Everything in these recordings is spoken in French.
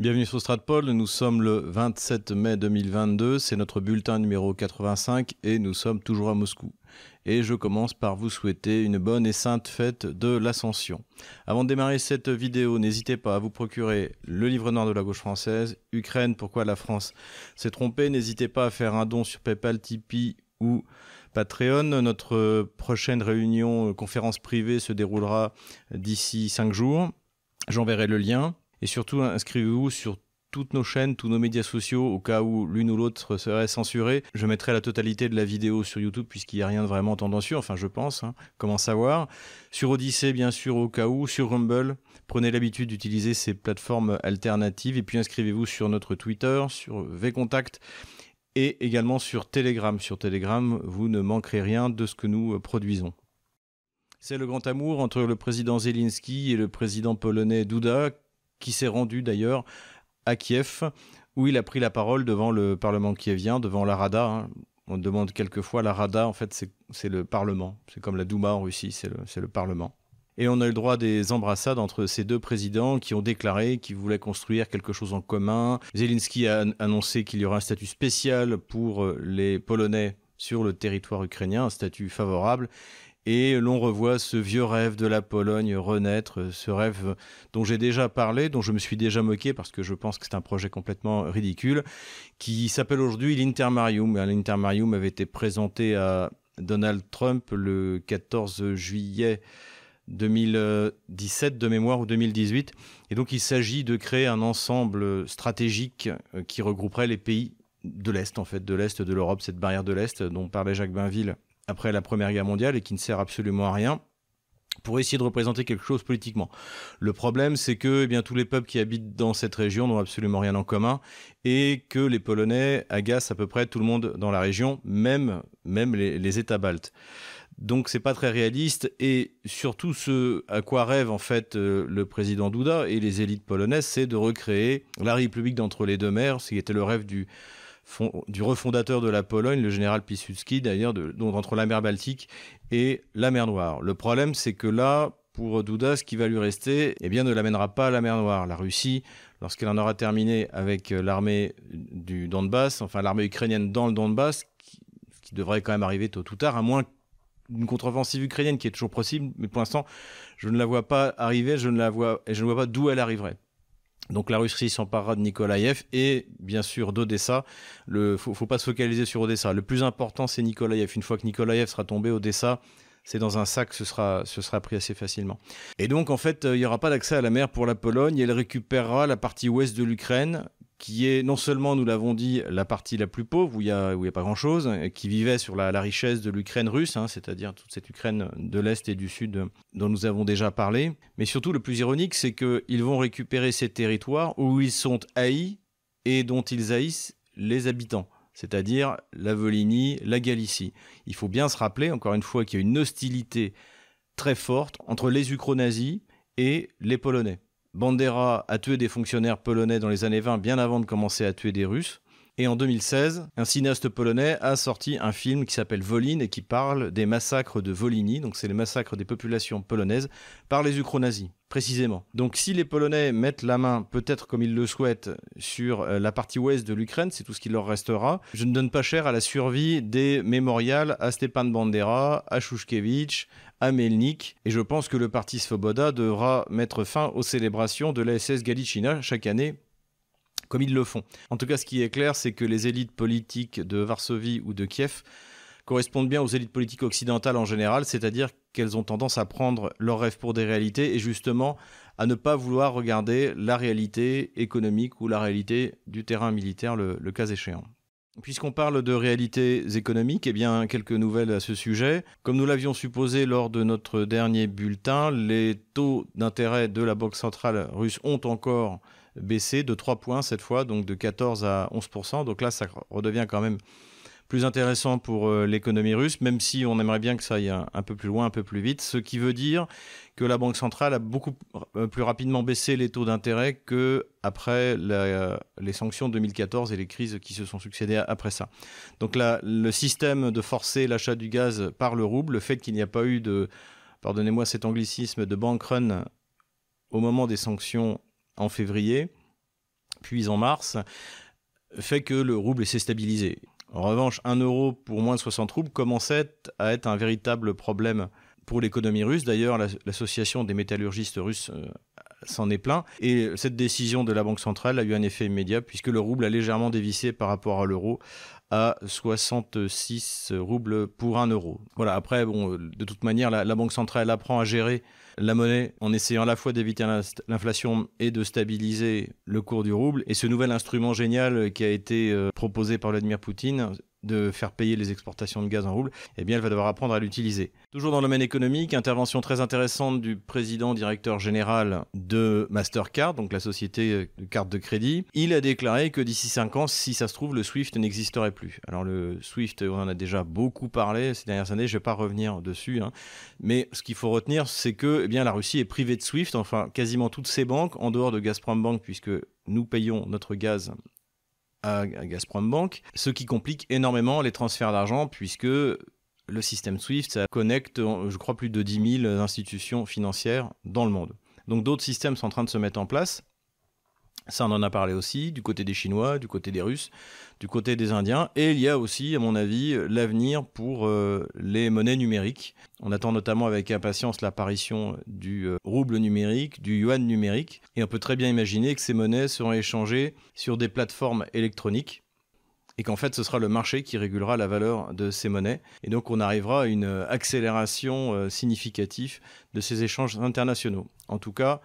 Bienvenue sur Stratpol, nous sommes le 27 mai 2022, c'est notre bulletin numéro 85 et nous sommes toujours à Moscou. Et je commence par vous souhaiter une bonne et sainte fête de l'Ascension. Avant de démarrer cette vidéo, n'hésitez pas à vous procurer le livre noir de la gauche française, Ukraine, pourquoi la France s'est trompée. N'hésitez pas à faire un don sur PayPal, Tipeee ou Patreon. Notre prochaine réunion, euh, conférence privée, se déroulera d'ici 5 jours. J'enverrai le lien. Et surtout, inscrivez-vous sur toutes nos chaînes, tous nos médias sociaux, au cas où l'une ou l'autre serait censurée. Je mettrai la totalité de la vidéo sur YouTube, puisqu'il n'y a rien de vraiment tendancieux, enfin je pense, hein. comment savoir? Sur Odyssey, bien sûr, au cas où, sur Rumble, prenez l'habitude d'utiliser ces plateformes alternatives, et puis inscrivez-vous sur notre Twitter, sur VContact, et également sur Telegram. Sur Telegram, vous ne manquerez rien de ce que nous euh, produisons. C'est le grand amour entre le président Zelensky et le président polonais Duda, qui s'est rendu d'ailleurs à Kiev, où il a pris la parole devant le Parlement kievien, devant la Rada. Hein. On demande quelquefois la Rada, en fait, c'est le Parlement. C'est comme la Douma en Russie, c'est le, le, Parlement. Et on a eu le droit des embrassades entre ces deux présidents qui ont déclaré qu'ils voulaient construire quelque chose en commun. Zelensky a annoncé qu'il y aura un statut spécial pour les Polonais sur le territoire ukrainien, un statut favorable et l'on revoit ce vieux rêve de la Pologne renaître, ce rêve dont j'ai déjà parlé, dont je me suis déjà moqué parce que je pense que c'est un projet complètement ridicule, qui s'appelle aujourd'hui l'Intermarium. L'Intermarium avait été présenté à Donald Trump le 14 juillet 2017 de mémoire ou 2018. Et donc il s'agit de créer un ensemble stratégique euh, qui regrouperait les pays de l'Est, en fait, de l'Est de l'Europe, cette barrière de l'Est dont parlait Jacques Bainville après la Première Guerre mondiale et qui ne sert absolument à rien pour essayer de représenter quelque chose politiquement. Le problème, c'est que eh bien, tous les peuples qui habitent dans cette région n'ont absolument rien en commun et que les Polonais agacent à peu près tout le monde dans la région, même, même les, États baltes. Donc c'est pas très réaliste et surtout ce à quoi rêve en fait euh, le président Duda et les élites polonaises, c'est de recréer la République d'entre les deux mers, ce qui était le rêve du du refondateur de la Pologne, le général Piłsudski, d'ailleurs, entre la mer Baltique et la mer Noire. Le problème, c'est que là, pour Duda, ce qui va lui rester, eh bien, ne l'amènera pas à la mer Noire. La Russie, lorsqu'elle en aura terminé avec euh, l'armée du Donbass, enfin l'armée ukrainienne dans le Donbass, qui, qui devrait quand même arriver tôt ou tard, à moins d'une contre-offensive ukrainienne qui est toujours possible, mais pour l'instant, je ne la vois pas arriver, je ne la vois, et je ne vois pas d'où elle arriverait. Donc la Russie s'emparera de Nikolaïev et bien sûr d'Odessa. Le faut, faut pas se focaliser sur Odessa. Le plus important c'est Nikolaïev. Une fois que Nikolaïev sera tombé, Odessa c'est dans un sac, ce sera, ce sera pris assez facilement. Et donc, en fait, il n'y aura pas d'accès à la mer pour la Pologne. Elle récupérera la partie ouest de l'Ukraine, qui est non seulement, nous l'avons dit, la partie la plus pauvre, où il n'y a, pas grand-chose, qui vivait sur la, la richesse de l'Ukraine russe, hein, c'est-à-dire toute cette Ukraine de l'Est et du Sud dont nous avons déjà parlé. Mais surtout, le plus ironique, c'est qu'ils vont récupérer ces territoires où ils sont haïs et dont ils haïssent les habitants c'est-à-dire la Volhynie, la Galicie. Il faut bien se rappeler, encore une fois, qu'il y a une hostilité très forte entre les ukro-nazis et les Polonais. Bandera a tué des fonctionnaires polonais dans les années 20 bien avant de commencer à tuer des Russes. Et en 2016, un cinéaste polonais a sorti un film qui s'appelle Volin et qui parle des massacres de Volhynie, donc c'est les massacres des populations polonaises par les ukro-nazis, précisément. Donc si les Polonais mettent la main, peut-être comme ils le souhaitent, sur euh, la partie ouest de l'Ukraine, c'est tout ce qui leur restera, je ne donne pas cher à la survie des mémorials à Stepan Bandera, à Shushkevich, à Melnik, et je pense que le parti Svoboda devra mettre fin aux célébrations de la SS Galichina chaque année comme ils le font. En tout cas, ce qui est clair, c'est que les élites politiques de Varsovie ou de Kiev correspondent bien aux élites politiques occidentales en général, c'est-à-dire qu'elles ont tendance à prendre leurs rêves pour des réalités et justement à ne pas vouloir regarder la réalité économique ou la réalité du terrain militaire, le, cas échéant. Puisqu'on parle de réalités économiques, eh bien, quelques nouvelles à ce sujet. Comme nous l'avions supposé lors de notre dernier bulletin, les taux d'intérêt de la Banque centrale russe ont encore baissé de 3 points cette fois, donc de 14 à 11%. Donc là, ça redevient quand même plus intéressant pour euh, l'économie russe, même si on aimerait bien que ça aille un, peu plus loin, un peu plus vite, ce qui veut dire que la Banque centrale a beaucoup euh, plus rapidement baissé les taux d'intérêt que après la, les sanctions de 2014 et les crises qui se sont succédées après ça. Donc là, le système de forcer l'achat du gaz par le rouble, le fait qu'il n'y a pas eu de, pardonnez-moi cet anglicisme, de bank run au moment des sanctions en février, puis en mars, fait que le rouble s'est stabilisé. En revanche, 1 euro pour moins de 60 roubles commençait à être un véritable problème pour l'économie russe. D'ailleurs, l'association des métallurgistes russes euh, s'en est plaint. Et cette décision de la Banque centrale a eu un effet immédiat puisque le rouble a légèrement dévissé par rapport à l'euro à 66 roubles pour 1 euro. Voilà, après, bon, de toute manière, la, la Banque centrale apprend à gérer la monnaie en essayant à la fois d'éviter l'inflation et de stabiliser le cours du rouble. Et ce nouvel instrument génial qui a été euh, proposé par Vladimir Poutine, de faire payer les exportations de gaz en rouble, eh bien, elle va devoir apprendre à l'utiliser. Toujours dans le domaine économique, intervention très intéressante du président directeur général de Mastercard, donc la société de carte de crédit. Il a déclaré que d'ici 5 ans, si ça se trouve, le SWIFT n'existerait plus. Alors le SWIFT, on en a déjà beaucoup parlé ces dernières années, je ne vais pas revenir dessus, hein. mais ce qu'il faut retenir, c'est que eh bien, la Russie est privée de SWIFT, enfin quasiment toutes ses banques, en dehors de Gazprom Bank, puisque nous payons notre gaz à, Gazprom Bank, ce qui complique énormément les transferts d'argent puisque le système SWIFT, ça connecte, je crois, plus de 10 000 institutions financières dans le monde. Donc d'autres systèmes sont en train de se mettre en place. Ça, on en a parlé aussi, du côté des Chinois, du côté des Russes, du côté des Indiens. Et il y a aussi, à mon avis, l'avenir pour euh, les monnaies numériques. On attend notamment avec impatience l'apparition du euh, rouble numérique, du yuan numérique. Et on peut très bien imaginer que ces monnaies seront échangées sur des plateformes électroniques et qu'en fait ce sera le marché qui régulera la valeur de ces monnaies. Et donc on arrivera à une accélération euh, significative de ces échanges internationaux. En tout cas,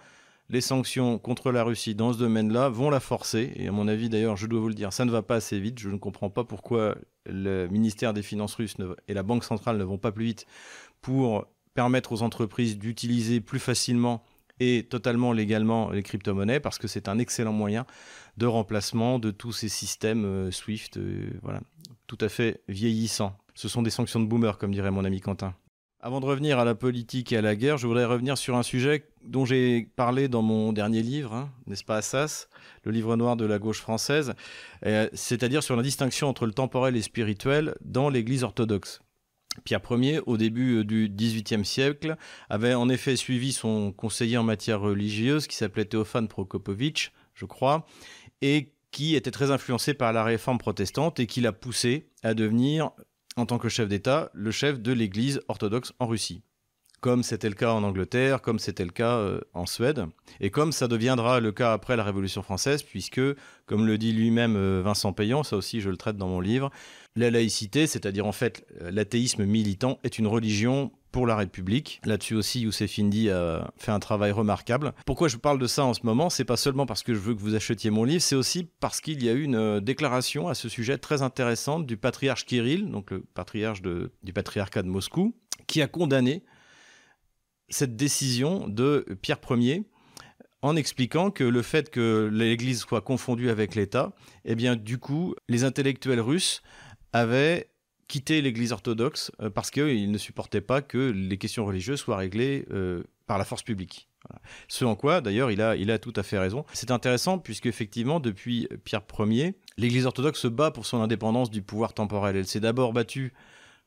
les sanctions contre la Russie dans ce domaine-là vont la forcer. Et à mon avis, d'ailleurs, je dois vous le dire, ça ne va pas assez vite. Je ne comprends pas pourquoi le ministère des Finances russe et la Banque centrale ne vont pas plus vite pour permettre aux entreprises d'utiliser plus facilement et totalement légalement les crypto-monnaies parce que c'est un excellent moyen de remplacement de tous ces systèmes euh, SWIFT, euh, voilà, tout à fait vieillissants. Ce sont des sanctions de boomer, comme dirait mon ami Quentin. Avant de revenir à la politique et à la guerre, je voudrais revenir sur un sujet dont j'ai parlé dans mon dernier livre, hein, n'est-ce pas Assas, le livre noir de la gauche française, euh, c'est-à-dire sur la distinction entre le temporel et le spirituel dans l'Église orthodoxe. Pierre Ier, au début euh, du XVIIIe siècle, avait en effet suivi son conseiller en matière religieuse qui s'appelait Théophane Prokopovitch, je crois, et qui était très influencé par la réforme protestante et qui l'a poussé à devenir en tant que chef d'État, le chef de l'Église orthodoxe en Russie. Comme c'était le cas en Angleterre, comme c'était le cas euh, en Suède, et comme ça deviendra le cas après la Révolution française, puisque, comme le dit lui-même euh, Vincent Payan, ça aussi je le traite dans mon livre, la laïcité, c'est-à-dire en fait l'athéisme militant, est une religion pour la République. Là-dessus aussi, Youssef Indy a fait un travail remarquable. Pourquoi je parle de ça en ce moment C'est pas seulement parce que je veux que vous achetiez mon livre, c'est aussi parce qu'il y a eu une euh, déclaration à ce sujet très intéressante du patriarche Kirill, donc le patriarche du patriarcat de Moscou, qui a condamné cette décision de Pierre Ier en expliquant que le fait que l'Église soit confondue avec l'État, eh bien du coup, les intellectuels russes avaient quitté l'Église orthodoxe euh, parce qu'ils ne supportaient pas que les questions religieuses soient réglées euh, par la force publique. Ce en quoi, d'ailleurs, il a, il a tout à fait raison. C'est intéressant puisque, effectivement, depuis Pierre Ier, l'Église orthodoxe se bat pour son indépendance du pouvoir temporel. Elle s'est d'abord battue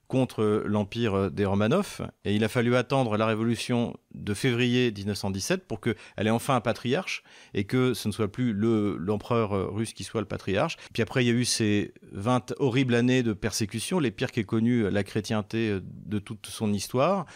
contre l'empire des Romanov. Et il a fallu attendre la révolution de février 1917 pour qu'elle ait enfin un patriarche et que ce ne soit plus l'empereur russe qui soit le patriarche. Puis après, il y a eu ces 20 horribles années de persécution, les pires qu'ait connues la chrétienté de toute son histoire,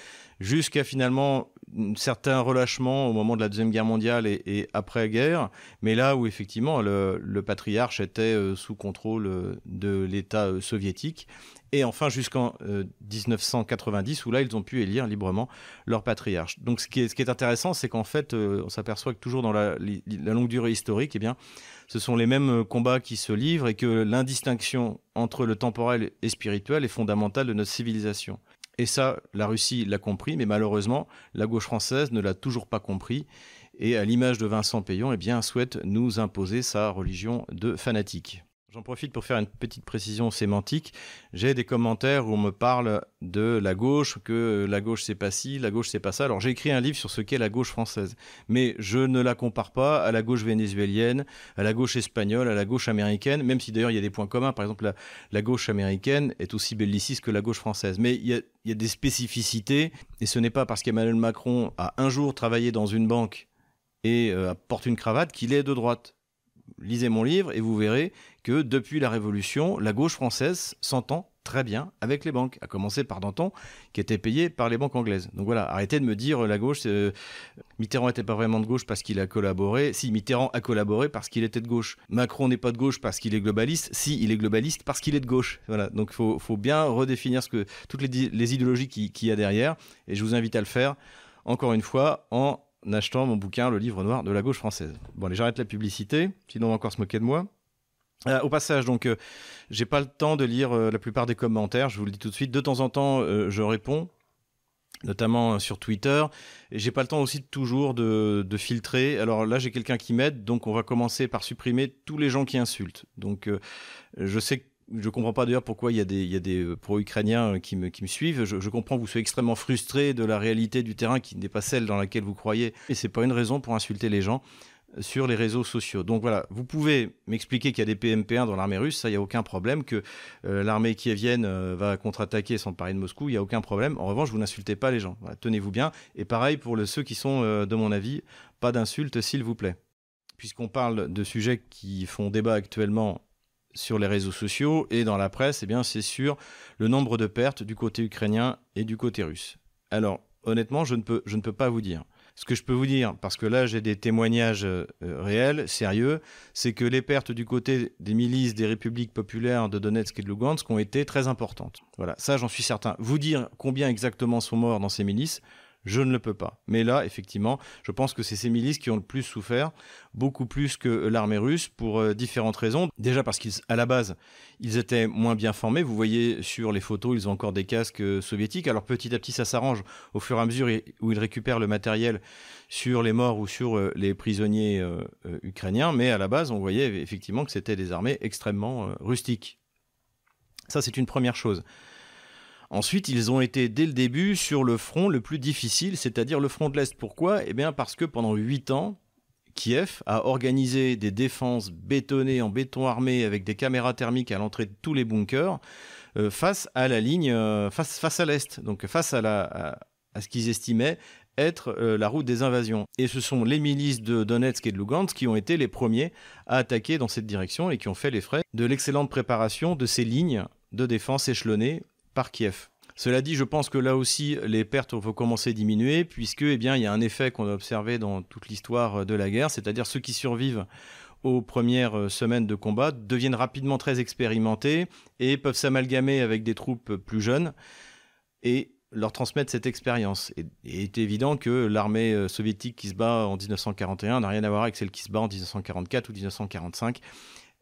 jusqu'à finalement un certain relâchement au moment de la Deuxième Guerre mondiale et, après-guerre, mais là où effectivement le, le patriarche était euh, sous contrôle de l'État euh, soviétique et enfin jusqu'en 1990 euh, où là ils ont pu élire librement leur patriarche. Donc ce qui est, intéressant, c'est qu'en fait euh, on s'aperçoit que toujours dans la, la, longue durée historique, eh bien, ce sont les mêmes euh, combats qui se livrent et que l'indistinction entre le temporel et spirituel est fondamentale de notre civilisation. Et ça, la Russie l'a compris, mais malheureusement, la gauche française ne l'a toujours pas compris. Et à l'image de Vincent Payon, eh bien, souhaite nous imposer sa religion de fanatique. J'en profite pour faire une petite précision sémantique. J'ai des commentaires où on me parle de la gauche, que la gauche c'est pas ci, la gauche c'est pas ça. Alors j'ai écrit un livre sur ce qu'est la gauche française, mais je ne la compare pas à la gauche vénézuélienne, à la gauche espagnole, à la gauche américaine, même si d'ailleurs il y a des points communs. Par exemple, la, gauche américaine est aussi belliciste que la gauche française, mais il y a, des spécificités, et ce n'est pas parce qu'Emmanuel Macron a un jour travaillé dans une banque et euh, porte une cravate qu'il est de droite lisez mon livre et vous verrez que depuis la Révolution, la gauche française s'entend très bien avec les banques, à commencer par Danton, qui était payé par les banques anglaises. Donc voilà, arrêtez de me dire la gauche, euh, Mitterrand n'était pas vraiment de gauche parce qu'il a collaboré. Si, Mitterrand a collaboré parce qu'il était de gauche. Macron n'est pas de gauche parce qu'il est globaliste. Si, il est globaliste parce qu'il est de gauche. Voilà, donc il faut, bien redéfinir ce que, toutes les, idéologies qu'il y a derrière. Et je vous invite à le faire, encore une fois, en achetant mon bouquin, le livre noir de la gauche française. Bon, allez, j'arrête la publicité, sinon on va encore se moquer de moi. Euh, au passage, donc, euh, j'ai pas le temps de lire euh, la plupart des commentaires. Je vous le dis tout de suite. De temps en temps, je réponds, notamment sur Twitter. Et j'ai pas le temps aussi toujours de, filtrer. Alors là, j'ai quelqu'un qui m'aide, donc on va commencer par supprimer tous les gens qui insultent. Donc, je sais que je comprends pas d'ailleurs pourquoi il y a des, pro-ukrainiens qui me, suivent. Je, comprends que vous soyez extrêmement frustrés de la réalité du terrain qui n'est pas celle dans laquelle vous croyez. Et c'est pas une raison pour insulter les gens sur les réseaux sociaux. Donc voilà, vous pouvez m'expliquer qu'il y a des PMP1 dans l'armée russe, ça, il n'y a aucun problème, que euh, l'armée kievienne euh, va contre-attaquer sans parler de Moscou, il n'y a aucun problème. En revanche, vous n'insultez pas les gens. Tenez-vous bien. Et pareil pour ceux qui sont, euh, de mon avis, pas d'insultes, s'il vous plaît. Puisqu'on parle de sujets qui font débat actuellement sur les réseaux sociaux et dans la presse, eh bien, c'est sur le nombre de pertes du côté ukrainien et du côté russe. Alors, honnêtement, je ne peux, je ne peux pas vous dire. Ce que je peux vous dire, parce que là j'ai des témoignages euh, réels, sérieux, c'est que les pertes du côté des milices des républiques populaires de Donetsk et de Lugansk ont été très importantes. Voilà, ça j'en suis certain. Vous dire combien exactement sont morts dans ces milices, je ne le peux pas. Mais là, effectivement, je pense que c'est ces milices qui ont le plus souffert, beaucoup plus que l'armée russe, pour euh, différentes raisons. Déjà parce qu'à la base, ils étaient moins bien formés. Vous voyez sur les photos, ils ont encore des casques euh, soviétiques. Alors petit à petit, ça s'arrange au fur et à mesure où ils récupèrent le matériel sur les morts ou sur euh, les prisonniers ukrainiens. Mais à la base, on voyait effectivement que c'était des armées extrêmement rustiques. Ça, c'est une première chose. Ensuite, ils ont été dès le début sur le front le plus difficile, c'est-à-dire le front de l'Est. Pourquoi? Eh bien parce que pendant huit ans, Kiev a organisé des défenses bétonnées en béton armé avec des caméras thermiques à l'entrée de tous les bunkers euh, face à la ligne, euh, face, à l'Est, donc face à, ce qu'ils estimaient être euh, la route des invasions. Et ce sont les milices de Donetsk et de Lugansk qui ont été les premiers à attaquer dans cette direction et qui ont fait les frais de l'excellente préparation de ces lignes de défense échelonnées par Kiev. Cela dit, je pense que là aussi, les pertes vont commencer à diminuer, puisque, eh bien, il y a un effet qu'on a observé dans toute l'histoire de la guerre, c'est-à-dire ceux qui survivent aux premières semaines de combat deviennent rapidement très expérimentés et peuvent s'amalgamer avec des troupes plus jeunes et leur transmettre cette expérience. Il est évident que l'armée soviétique qui se bat en 1941 n'a rien à voir avec celle qui se bat en 1944 ou 1945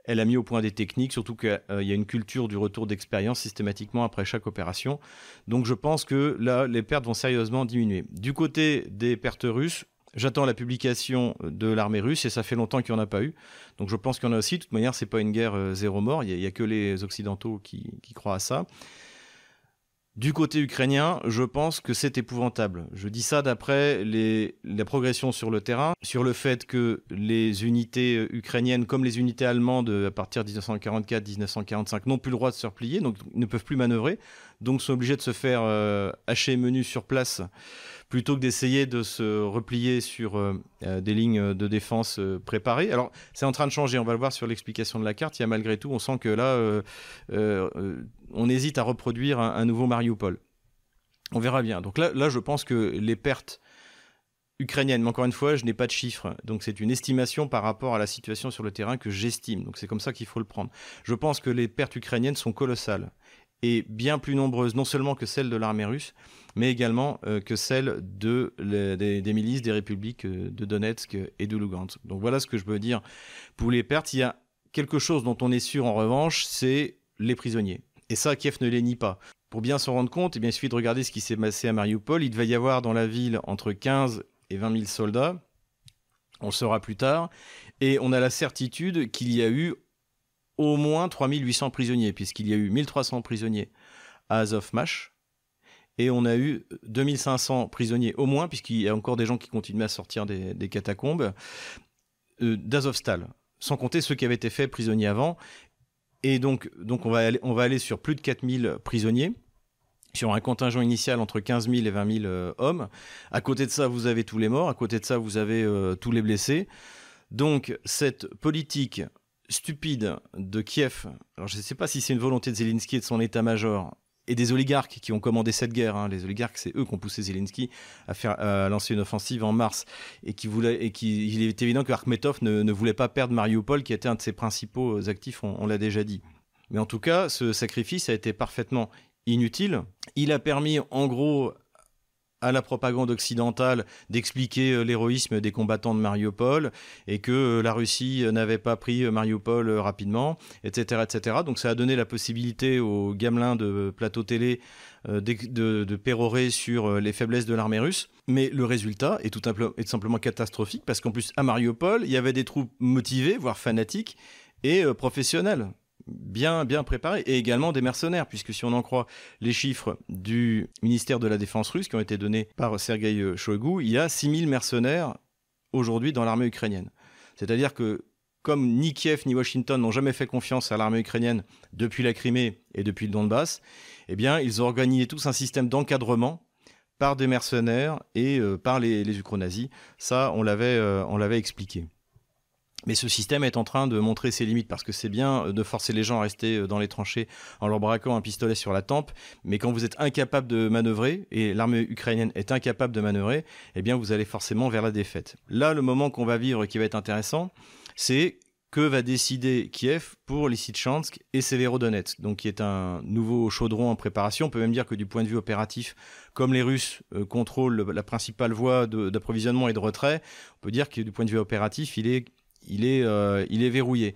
elle a mis au point des techniques, surtout qu'il y a une culture du retour d'expérience systématiquement après chaque opération. Donc je pense que là, les pertes vont sérieusement diminuer. Du côté des pertes russes, J'attends la publication de l'armée russe et ça fait longtemps qu'il n'y en a pas eu. Donc je pense qu'il y en a aussi. De toute manière, ce n'est pas une guerre euh, zéro mort. Il n'y a, que les Occidentaux qui croient à ça. Du côté ukrainien, je pense que c'est épouvantable. Je dis ça d'après la progression sur le terrain, sur le fait que les unités euh, ukrainiennes, comme les unités allemandes à partir de 1944-1945, n'ont plus le droit de se replier, donc ne peuvent plus manœuvrer, donc sont obligés de se faire euh, hacher menu sur place plutôt que d'essayer de se replier sur euh, euh, des lignes de défense euh, préparées. Alors, c'est en train de changer, on va le voir sur l'explication de la carte. Il y a malgré tout, on sent que là, on hésite à reproduire un, nouveau Mariupol. On verra bien. Donc là, là, je pense que les pertes ukrainiennes, mais encore une fois, je n'ai pas de chiffres. Donc c'est une estimation par rapport à la situation sur le terrain que j'estime. Donc c'est comme ça qu'il faut le prendre. Je pense que les pertes ukrainiennes sont colossales et bien plus nombreuses, non seulement que celles de l'armée russe, mais également euh, que celles de, des, milices des républiques euh, de Donetsk et de Lugansk. Donc voilà ce que je peux dire pour les pertes. Il y a quelque chose dont on est sûr en revanche, c'est les prisonniers. Et ça, Kiev ne les nie pas. Pour bien s'en rendre compte, eh bien, il suffit de regarder ce qui s'est passé à Mariupol. Il devait y avoir dans la ville entre 15 et 20 000 soldats. On le saura plus tard. Et on a la certitude qu'il y a eu au moins 3800 prisonniers, puisqu'il y a eu 1300 prisonniers à Azovmash, et on a eu 2500 prisonniers au moins, puisqu'il y a encore des gens qui continuent à sortir des, catacombes, euh, d'Azovstal, sans compter ceux qui avaient été faits prisonniers avant. Et donc, donc on, va aller, sur plus de 4000 prisonniers, sur un contingent initial entre 15 000 et 20 000 euh, hommes. À côté de ça, vous avez tous les morts, à côté de ça, vous avez euh, tous les blessés. Donc cette politique stupide de Kiev, alors je ne sais pas si c'est une volonté de Zelensky et de son état-major, et des oligarques qui ont commandé cette guerre. Hein. Les oligarques, c'est eux qui ont poussé Zelensky à, faire, à lancer une offensive en mars. Et, qui voulait, et qui, il est évident que Akhmetov ne, voulait pas perdre Mariupol, qui était un de ses principaux actifs, on l'a déjà dit. Mais en tout cas, ce sacrifice a été parfaitement inutile. Il a permis, en gros, à la propagande occidentale d'expliquer euh, l'héroïsme des combattants de Mariupol et que euh, la Russie n'avait pas pris euh, Mariupol rapidement, etc., etc. Donc ça a donné la possibilité aux gamelins de plateau télé de, pérorer sur les faiblesses de l'armée russe. Mais le résultat est tout, est simplement catastrophique parce qu'en plus à Mariupol, il y avait des troupes motivées, voire fanatiques et professionnelles bien, bien préparés, et également des mercenaires, puisque si on en croit les chiffres du ministère de la Défense russe qui ont été donnés par Sergei Shoigu, il y a 6000 mercenaires aujourd'hui dans l'armée ukrainienne. C'est-à-dire que comme ni Kiev ni Washington n'ont jamais fait confiance à l'armée ukrainienne depuis la Crimée et depuis le Donbass, eh bien, ils ont organisé tous un système d'encadrement par des mercenaires et euh, par les, les Ça, on l'avait, euh, on l'avait expliqué. Mais ce système est en train de montrer ses limites parce que c'est bien euh, de forcer les gens à rester euh, dans les tranchées en leur braquant un pistolet sur la tempe, mais quand vous êtes incapable de manœuvrer et l'armée ukrainienne est incapable de manœuvrer, eh bien vous allez forcément vers la défaite. Là, le moment qu'on va vivre qui va être intéressant, c'est que va décider Kiev pour Lysychansk et Severodonetsk, donc qui est un nouveau chaudron en préparation. On peut même dire que du point de vue opératif, comme les Russes euh, contrôlent la principale voie d'approvisionnement et de retrait, on peut dire que du point de vue opératif, il est il est, euh, il est verrouillé.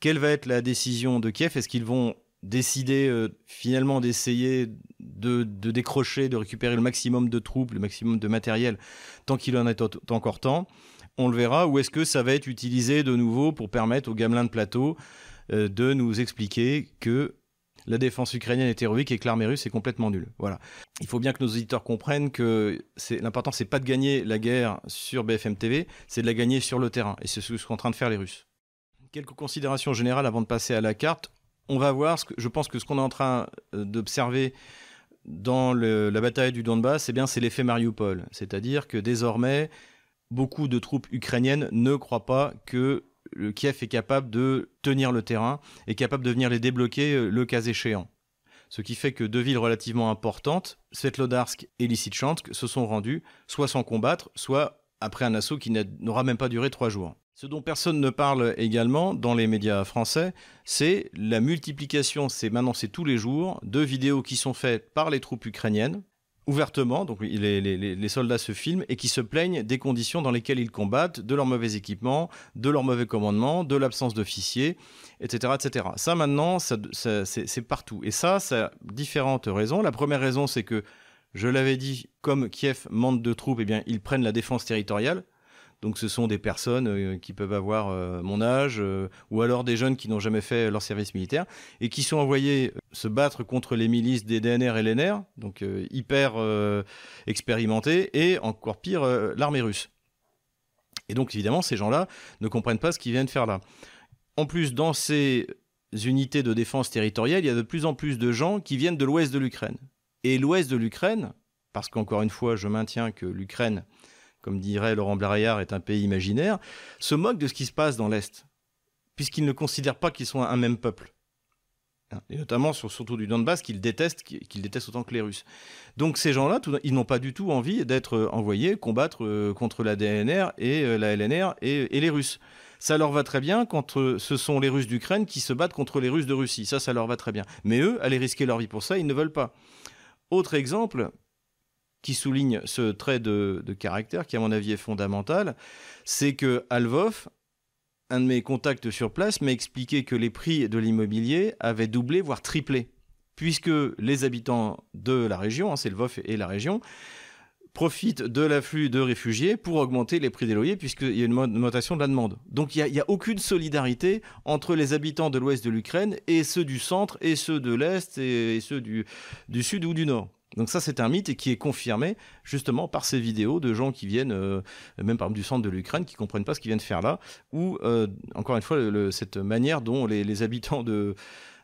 Quelle va être la décision de Kiev? Est-ce qu'ils vont décider euh, finalement d'essayer de, décrocher, de récupérer le maximum de troupes, le maximum de matériel, tant qu'il en est encore temps? On le verra. Ou est-ce que ça va être utilisé de nouveau pour permettre aux gamelins de plateau euh, de nous expliquer que la défense ukrainienne est héroïque et que l'armée russe est complètement nulle. Voilà. Il faut bien que nos auditeurs comprennent que l'important, c'est pas de gagner la guerre sur BFM TV, c'est de la gagner sur le terrain. Et c'est ce que sont en train de faire les Russes. Quelques considérations générales avant de passer à la carte. On va voir, ce que, je pense que ce qu'on est en train euh, d'observer dans la bataille du Donbass, eh bien, c'est l'effet Mariupol. C'est-à-dire que désormais, beaucoup de troupes ukrainiennes ne croient pas que le Kiev est capable de tenir le terrain et capable de venir les débloquer euh, le cas échéant. Ce qui fait que deux villes relativement importantes, Svetlodarsk et Lysychansk, se sont rendues soit sans combattre, soit après un assaut qui n'aura même pas duré trois jours. Ce dont personne ne parle également dans les médias français, c'est la multiplication, c'est maintenant c'est tous les jours, de vidéos qui sont faites par les troupes ukrainiennes, ouvertement, donc les, soldats se filment et qui se plaignent des conditions dans lesquelles ils combattent, de leur mauvais équipement, de leur mauvais commandement, de l'absence d'officiers, etc., etc. Ça maintenant, c'est partout. Et ça, ça a différentes raisons. La première raison, c'est que, je l'avais dit, comme Kiev manque de troupes, eh bien, ils prennent la défense territoriale. Donc ce sont des personnes euh, qui peuvent avoir euh, mon âge, euh, ou alors des jeunes qui n'ont jamais fait leur service militaire, et qui sont envoyés se battre contre les milices des DNR et LNR, donc hyper expérimentés, et encore pire, l'armée russe. Et donc évidemment, ces gens-là ne comprennent pas ce qu'ils viennent faire là. En plus, dans ces unités de défense territoriale, il y a de plus en plus de gens qui viennent de l'ouest de l'Ukraine. Et l'ouest de l'Ukraine, parce qu'encore une fois, je maintiens que l'Ukraine comme dirait Laurent Blariard, est un pays imaginaire, se moque de ce qui se passe dans l'Est, puisqu'ils ne considèrent pas qu'ils sont un même peuple. Hein, et notamment surtout du Donbass, qu'ils détestent, qu'ils détestent autant que les Russes. Donc ces gens-là, ils n'ont pas du tout envie d'être envoyés combattre euh, contre la DNR et euh, la LNR et, les Russes. Ça leur va très bien quand euh, ce sont les Russes d'Ukraine qui se battent contre les Russes de Russie. Ça, ça leur va très bien. Mais eux, aller risquer leur vie pour ça, ils ne veulent pas. Autre exemple, qui souligne ce trait de, caractère qui, à mon avis, est fondamental, c'est que Alvov, un de mes contacts sur place, m'a expliqué que les prix de l'immobilier avaient doublé, voire triplé, puisque les habitants de la région, hein, c'est Lvov et la région, profitent de l'afflux de réfugiés pour augmenter les prix des loyers, puisqu'il y a une augmentation de la demande. Donc il n'y a, aucune solidarité entre les habitants de l'ouest de l'Ukraine et ceux du centre, et ceux de l'est, et, ceux du sud ou du nord. Donc ça, c'est un mythe et qui est confirmé justement par ces vidéos de gens qui viennent, euh, même par exemple du centre de l'Ukraine, qui comprennent pas ce qu'ils viennent faire là, ou euh, encore une fois cette manière dont les, habitants de,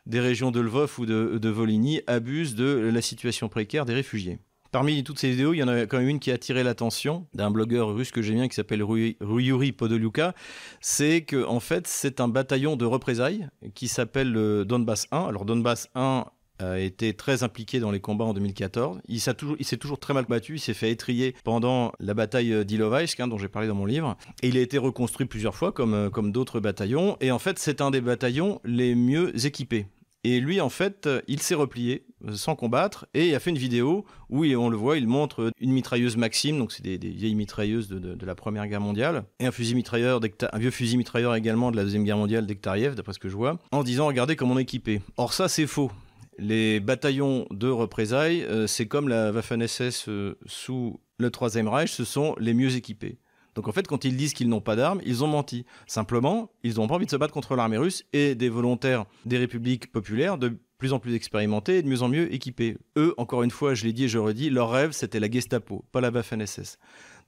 des régions de Lvov ou de, de Volhynie abusent de la situation précaire des réfugiés. Parmi toutes ces vidéos, il y en a quand même une qui a attiré l'attention d'un blogueur russe que j'aime bien qui s'appelle Ruyuri Podoluka. C'est que en fait, c'est un bataillon de représailles qui s'appelle le Donbass 1. Alors Donbass 1 a été très impliqué dans les combats en 2014. Il s'est toujours, très mal battu. Il s'est fait étrier pendant la bataille d'Ilovaisk, hein, dont j'ai parlé dans mon livre. Et il a été reconstruit plusieurs fois, comme, comme d'autres bataillons. Et en fait, c'est un des bataillons les mieux équipés. Et lui, en fait, il s'est replié euh, sans combattre et il a fait une vidéo où on le voit, il montre une mitrailleuse Maxim, donc c'est des, vieilles mitrailleuses de, la Première Guerre mondiale, et un fusil mitrailleur, un vieux fusil mitrailleur également de la Deuxième Guerre mondiale d'Ektariev, d'après ce que je vois, en disant regardez comment on est équipé. Or ça, c'est faux. Les bataillons de représailles, euh, c'est comme la Waffen-SS euh, sous le Troisième Reich, ce sont les mieux équipés. Donc en fait, quand ils disent qu'ils n'ont pas d'armes, ils ont menti. Simplement, ils n'ont pas envie de se battre contre l'armée russe et des volontaires des républiques populaires de plus en plus expérimentés et de mieux en mieux équipés. Eux, encore une fois, je l'ai dit et je redis, leur rêve, c'était la Gestapo, pas la Waffen-SS.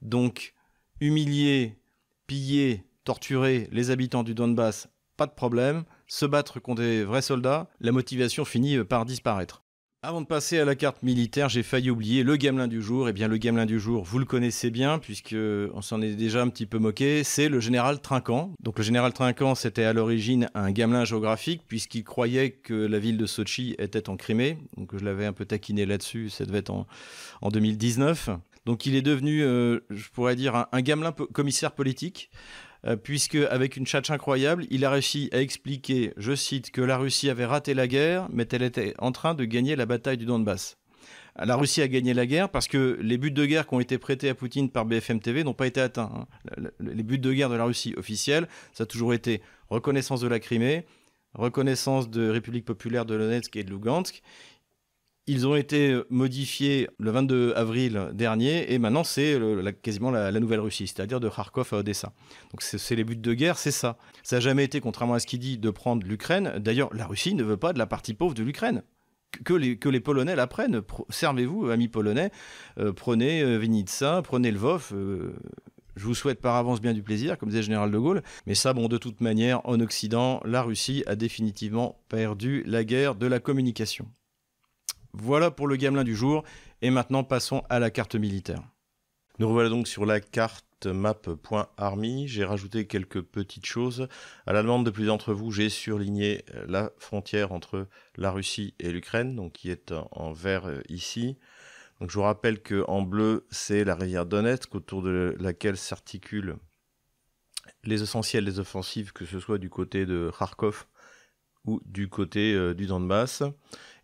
Donc, humilier, piller, torturer les habitants du Donbass, pas de problème. Se battre contre des vrais soldats, la motivation finit par disparaître. Avant de passer à la carte militaire, j'ai failli oublier le gamelin du jour. Eh bien, le gamelin du jour, vous le connaissez bien, puisque on s'en est déjà un petit peu moqué. C'est le général Trinquant. Donc, le général Trinquant, c'était à l'origine un gamelin géographique, puisqu'il croyait que la ville de Sochi était en Crimée. Donc, je l'avais un peu taquiné là-dessus. Ça devait être en, en 2019. Donc, il est devenu, euh, je pourrais dire, un gamelin commissaire politique. Euh, puisque avec une tchatche incroyable, il a réussi à expliquer, je cite, que la Russie avait raté la guerre, mais qu'elle était en train de gagner la bataille du Donbass. La Russie a gagné la guerre parce que les buts de guerre qui ont été prêtés à Poutine par BFM TV n'ont pas été atteints. Hein. Les buts de guerre de la Russie officiels, ça a toujours été reconnaissance de la Crimée, reconnaissance de République populaire de Donetsk et de Lugansk, ils ont été euh, modifiés le 22 avril dernier et maintenant c'est quasiment la, nouvelle Russie, c'est-à-dire de Kharkov à Odessa. Donc c'est les buts de guerre, c'est ça. Ça n'a jamais été, contrairement à ce qu'il dit, de prendre l'Ukraine. D'ailleurs, la Russie ne veut pas de la partie pauvre de l'Ukraine. Que les, que les Polonais la prennent. Servez-vous, amis polonais, euh, prenez euh, Vinitsa, prenez Lvov. je vous souhaite par avance bien du plaisir, comme disait le général de Gaulle. Mais ça, bon, de toute manière, en Occident, la Russie a définitivement perdu la guerre de la communication. Voilà pour le gamelin du jour. Et maintenant, passons à la carte militaire. Nous revoilà donc sur la carte map.army. J'ai rajouté quelques petites choses. À la demande de plusieurs d'entre vous, j'ai surligné la frontière entre la Russie et l'Ukraine, qui est en vert euh, ici. Je vous rappelle que en bleu, c'est la rivière Donetsk, autour de laquelle s'articulent les essentiels des offensives, que ce soit du côté de Kharkov ou du côté euh, du Donbass.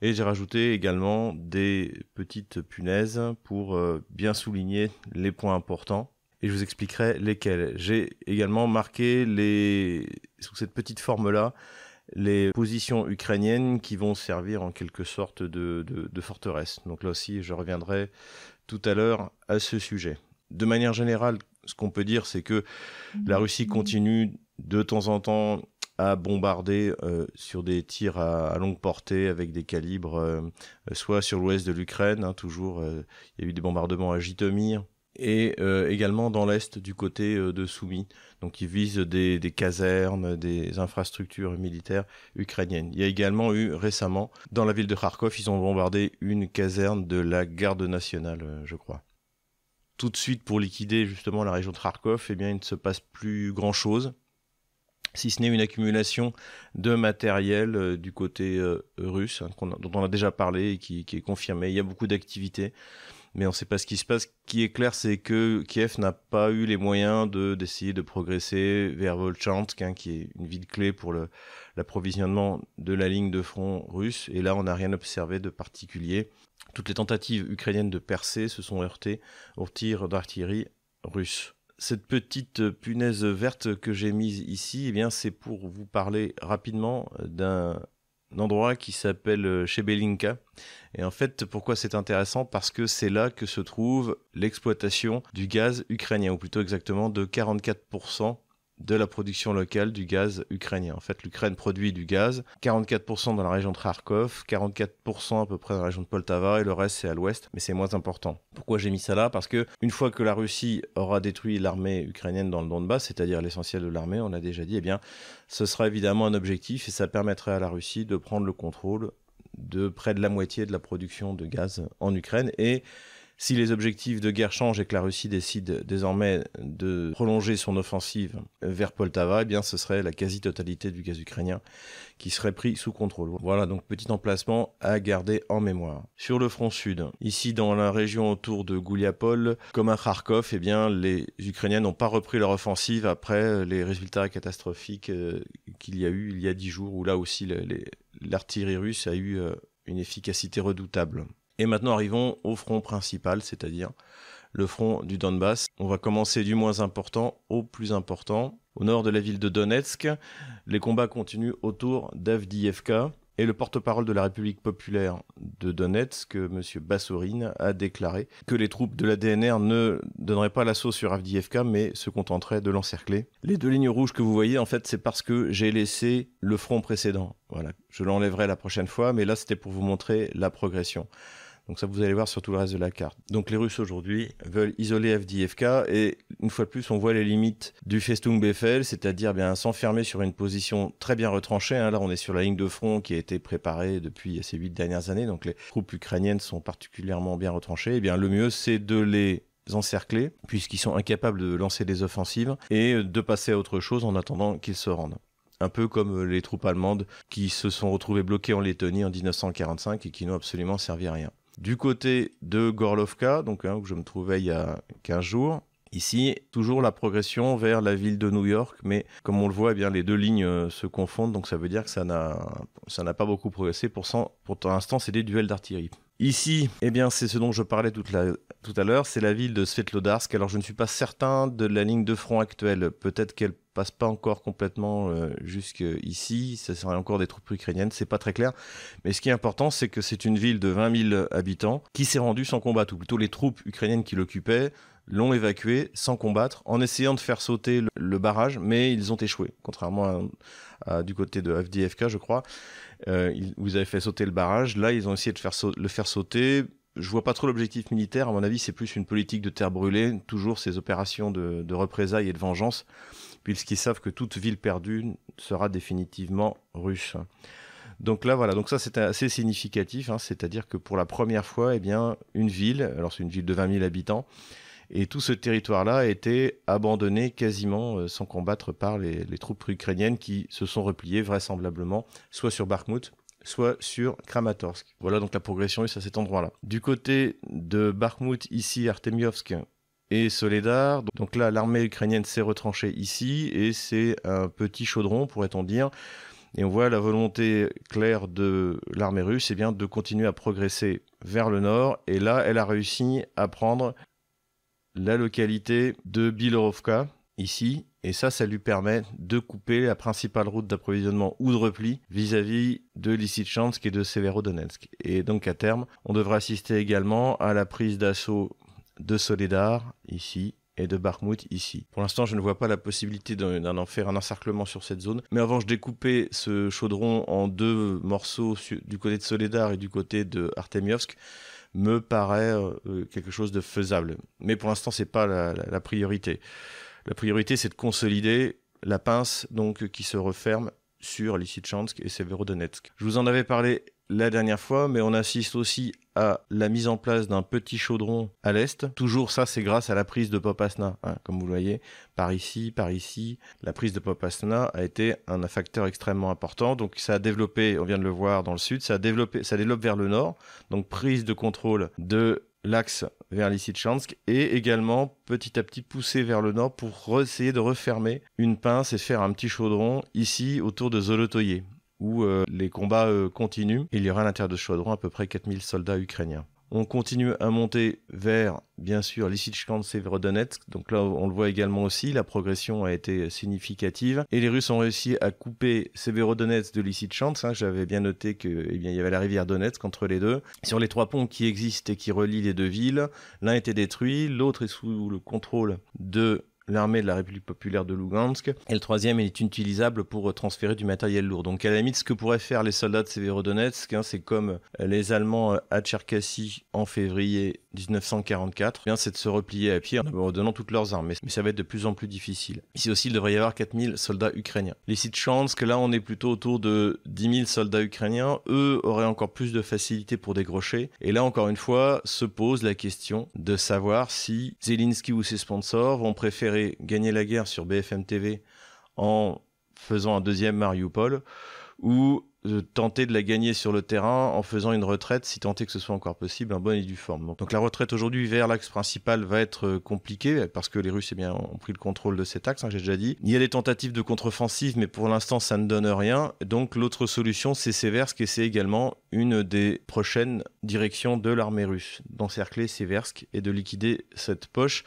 Et j'ai rajouté également des petites punaises pour euh, bien souligner les points importants. Et je vous expliquerai lesquels. J'ai également marqué les, sous cette petite forme-là les positions ukrainiennes qui vont servir en quelque sorte de, de forteresse. Donc là aussi, je reviendrai tout à l'heure à ce sujet. De manière générale, ce qu'on peut dire, c'est que la Russie continue de temps en temps à bombarder euh, sur des tirs à, longue portée avec des calibres, euh, soit sur l'ouest de l'Ukraine, hein, toujours, euh, il y a eu des bombardements à Jitomir, et également dans l'est du côté de Soumy. Donc ils visent des, casernes, des infrastructures militaires ukrainiennes. Il y a également eu récemment, dans la ville de Kharkov, ils ont bombardé une caserne de la garde nationale, je crois tout de suite pour liquider justement la région de Kharkov, eh bien, il ne se passe plus grand-chose si ce n'est une accumulation de matériel euh, du côté euh, russe, hein, dont on a déjà parlé et qui, est confirmé. Il y a beaucoup d'activités, mais on ne sait pas ce qui se passe. Ce qui est clair, c'est que Kiev n'a pas eu les moyens de d'essayer de progresser vers Volchansk, hein, qui est une ville clé pour l'approvisionnement de la ligne de front russe. Et là, on n'a rien observé de particulier. Toutes les tentatives ukrainiennes de percer se sont heurtées aux tirs d'artillerie russe cette petite punaise verte que j'ai mise ici, eh bien, c'est pour vous parler rapidement d'un endroit qui s'appelle Chebelinka. Et en fait, pourquoi c'est intéressant? Parce que c'est là que se trouve l'exploitation du gaz ukrainien, ou plutôt exactement de 44% de la production locale du gaz ukrainien. En fait, l'Ukraine produit du gaz, 44% dans la région de Kharkov, 44% à peu près dans la région de Poltava, et le reste c'est à l'ouest, mais c'est moins important. Pourquoi j'ai mis ça là? Parce que une fois que la Russie aura détruit l'armée ukrainienne dans le Donbass, c'est-à-dire l'essentiel de l'armée, on a déjà dit, eh bien, ce sera évidemment un objectif et ça permettrait à la Russie de prendre le contrôle de près de la moitié de la production de gaz en Ukraine et Si les objectifs de guerre changent et que la Russie décide désormais de prolonger son offensive vers Poltava, eh bien ce serait la quasi-totalité du gaz ukrainien qui serait pris sous contrôle. Voilà donc petit emplacement à garder en mémoire. Sur le front sud, ici dans la région autour de Gouliapol, comme à Kharkov, eh les Ukrainiens n'ont pas repris leur offensive après les résultats catastrophiques euh, qu'il y a eu il y a dix jours, où là aussi l'artillerie russe a eu euh, une efficacité redoutable. Et maintenant arrivons au front principal, c'est-à-dire le front du Donbass. On va commencer du moins important au plus important. Au nord de la ville de Donetsk, les combats continuent autour d'Avdiivka. Et le porte-parole de la République populaire de Donetsk, M. Bassourine, a déclaré que les troupes de la DNR ne donneraient pas l'assaut sur Avdiivka, mais se contenteraient de l'encercler. Les deux lignes rouges que vous voyez, en fait, c'est parce que j'ai laissé le front précédent. Voilà, je l'enlèverai la prochaine fois, mais là, c'était pour vous montrer la progression. Donc ça, vous allez voir sur tout le reste de la carte. Donc les Russes aujourd'hui veulent isoler FDFK et une fois de plus, on voit les limites du Festung Befehl, c'est-à-dire bien s'enfermer sur une position très bien retranchée. Hein. Là, on est sur la ligne de front qui a été préparée depuis ces huit dernières années. Donc les troupes ukrainiennes sont particulièrement bien retranchées. Et eh bien le mieux, c'est de les encercler, puisqu'ils sont incapables de lancer des offensives, et de passer à autre chose en attendant qu'ils se rendent un peu comme les troupes allemandes qui se sont retrouvées bloquées en Lettonie en 1945 et qui n'ont absolument servi à rien. Du côté de Gorlovka, donc hein, où je me trouvais il y a 15 jours, Ici, toujours la progression vers la ville de New York, mais comme on le voit, eh bien les deux lignes euh, se confondent, donc ça veut dire que ça n'a pas beaucoup progressé. Pour, l'instant, c'est des duels d'artillerie. Ici, eh bien, c'est ce dont je parlais tout à l'heure, c'est la ville de Svetlodarsk. Alors, je ne suis pas certain de la ligne de front actuelle. Peut-être qu'elle passe pas encore complètement euh, jusqu'ici. Ce serait encore des troupes ukrainiennes, c'est pas très clair. Mais ce qui est important, c'est que c'est une ville de 20 000 habitants qui s'est rendue sans combattre, ou plutôt les troupes ukrainiennes qui l'occupaient l'ont évacué sans combattre, en essayant de faire sauter le, barrage, mais ils ont échoué, contrairement à, du côté de FDFK, je crois. Euh, vous avez fait sauter le barrage, là ils ont essayé de le faire sauter. Je vois pas trop l'objectif militaire, à mon avis c'est plus une politique de terre brûlée, toujours ces opérations de représailles et de vengeance, puisqu'ils savent que toute ville perdue sera définitivement russe. Donc là, voilà, donc ça c'est assez significatif, hein. c'est-à-dire que pour la première fois, eh bien, une ville, alors c'est une ville de 20 000 habitants, et tout ce territoire-là a été abandonné quasiment euh, sans combattre par les, troupes ukrainiennes qui se sont repliées vraisemblablement soit sur Bakhmut, soit sur Kramatorsk. Voilà donc la progression est à cet endroit-là. Du côté de Bakhmut, ici Artemiovsk et Soledar, donc là l'armée ukrainienne s'est retranchée ici et c'est un petit chaudron pourrait-on dire. Et on voit la volonté claire de l'armée russe, eh bien de continuer à progresser vers le nord. Et là, elle a réussi à prendre la localité de Bilorovka, ici, et ça, ça lui permet de couper la principale route d'approvisionnement ou de repli vis-à-vis de Lysychansk et de Severodonetsk. Et donc, à terme, on devrait assister également à la prise d'assaut de Soledar, ici, et de Bakhmut ici. Pour l'instant, je ne vois pas la possibilité d'en faire un encerclement sur cette zone. Mais avant, je découpais ce chaudron en deux morceaux du côté de Soledar et du côté de Artemiovsk me paraît euh, quelque chose de faisable. Mais pour l'instant, c'est pas la, priorité. La priorité, c'est de consolider la pince donc qui se referme sur Lysychansk et Severodonetsk. Je vous en avais parlé la dernière fois, mais on assiste aussi à la mise en place d'un petit chaudron à l'est. Toujours ça, c'est grâce à la prise de Popasna. Hein, comme vous le voyez, par ici, par ici, la prise de Popasna a été un facteur extrêmement important. Donc ça a développé, on vient de le voir dans le sud, ça a développé, ça développe vers le nord. Donc prise de contrôle de l'axe vers Lysychansk et également petit à petit pousser vers le nord pour essayer de refermer une pince et faire un petit chaudron ici autour de Zolotoye où euh, les combats euh, continuent. Il y aura à l'intérieur de ce chaudron à peu près 4000 soldats ukrainiens. On continue à monter vers, bien sûr, Lysychansk Severodonetsk. Donc là, on le voit également aussi, la progression a été significative. Et les Russes ont réussi à couper Severodonetsk de Lysychansk. Hein. J'avais bien noté qu'il eh y avait la rivière Donetsk entre les deux. Sur les trois ponts qui existent et qui relient les deux villes, l'un était détruit, l'autre est sous le contrôle de l'armée de la République populaire de Lugansk. Et le troisième est utilisable pour transférer du matériel lourd. Donc à la limite, ce que pourraient faire les soldats de Severodonetsk, hein, c'est comme les Allemands à Tcherkassy en février 1944, eh c'est de se replier à pied en abandonnant toutes leurs armes. Mais ça va être de plus en plus difficile. Ici aussi, il devrait y avoir 4000 soldats ukrainiens. Les sites chance que là, on est plutôt autour de 10 000 soldats ukrainiens. Eux auraient encore plus de facilité pour décrocher. Et là, encore une fois, se pose la question de savoir si Zelensky ou ses sponsors vont préférer gagner la guerre sur BFM TV en faisant un deuxième Mariupol ou tenter de la gagner sur le terrain en faisant une retraite, si tant est que ce soit encore possible, en bonne et due forme. Donc la retraite aujourd'hui vers l'axe principal va être euh, compliquée parce que les Russes eh bien, ont pris le contrôle de cet axe, hein, j'ai déjà dit. Il y a des tentatives de contre-offensive, mais pour l'instant ça ne donne rien. Donc l'autre solution, c'est Seversk et c'est également une des prochaines directions de l'armée russe, d'encercler Seversk et de liquider cette poche.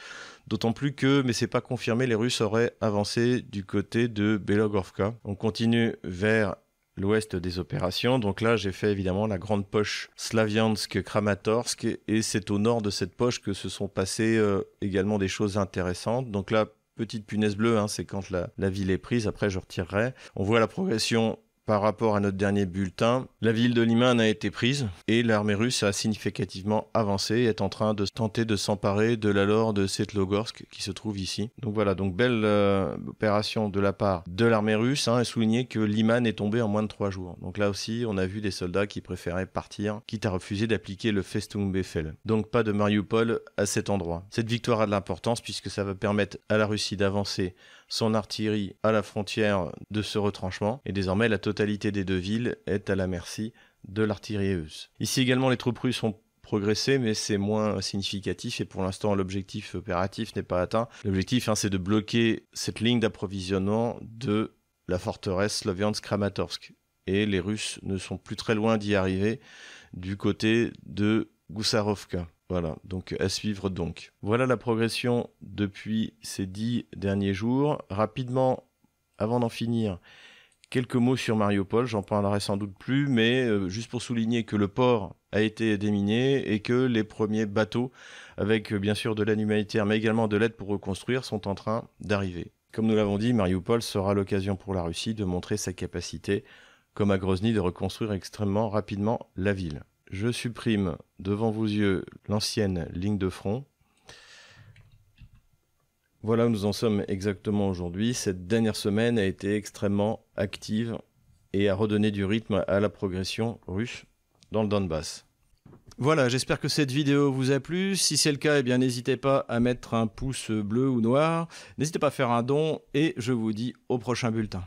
D'autant plus que, mais c'est pas confirmé, les Russes auraient avancé du côté de Belogovka. On continue vers l'ouest des opérations. Donc là, j'ai fait évidemment la grande poche Slaviansk-Kramatorsk et c'est au nord de cette poche que se sont passées euh, également des choses intéressantes. Donc là, petite punaise bleue, hein, c'est quand la, la, ville est prise. Après, je retirerai. On voit la progression par rapport à notre dernier bulletin, la ville de Liman a été prise et l'armée russe a significativement avancé et est en train de tenter de s'emparer de la lore de Setlogorsk qui se trouve ici. Donc voilà, donc belle euh, opération de la part de l'armée russe hein, et souligner que Liman est tombé en moins de trois jours. Donc là aussi, on a vu des soldats qui préféraient partir, quitte à refuser d'appliquer le Festung-Befehl. Donc pas de Mariupol à cet endroit. Cette victoire a de l'importance puisque ça va permettre à la Russie d'avancer son artillerie à la frontière de ce retranchement, et désormais la totalité des deux villes est à la merci de l'artillerie russe. Ici également, les troupes russes ont progressé, mais c'est moins significatif et pour l'instant l'objectif opératif n'est pas atteint. L'objectif hein, c'est de bloquer cette ligne d'approvisionnement de la forteresse Sloviansk-Kramatorsk. Et les Russes ne sont plus très loin d'y arriver du côté de Goussarovka. Voilà, donc à suivre donc. Voilà la progression depuis ces dix derniers jours. Rapidement, avant d'en finir, quelques mots sur Mariupol, j'en parlerai sans doute plus, mais euh, juste pour souligner que le port a été déminé et que les premiers bateaux, avec euh, bien sûr de l'aide humanitaire, mais également de l'aide pour reconstruire, sont en train d'arriver. Comme nous l'avons dit, Mariupol sera l'occasion pour la Russie de montrer sa capacité, comme à Grozny, de reconstruire extrêmement rapidement la ville je supprime devant vos yeux l'ancienne ligne de front. Voilà où nous en sommes exactement aujourd'hui. Cette dernière semaine a été extrêmement active et a redonné du rythme à la progression russe dans le Donbass. Voilà, j'espère que cette vidéo vous a plu. Si c'est le cas, eh bien n'hésitez pas à mettre un pouce bleu ou noir. N'hésitez pas à faire un don et je vous dis au prochain bulletin.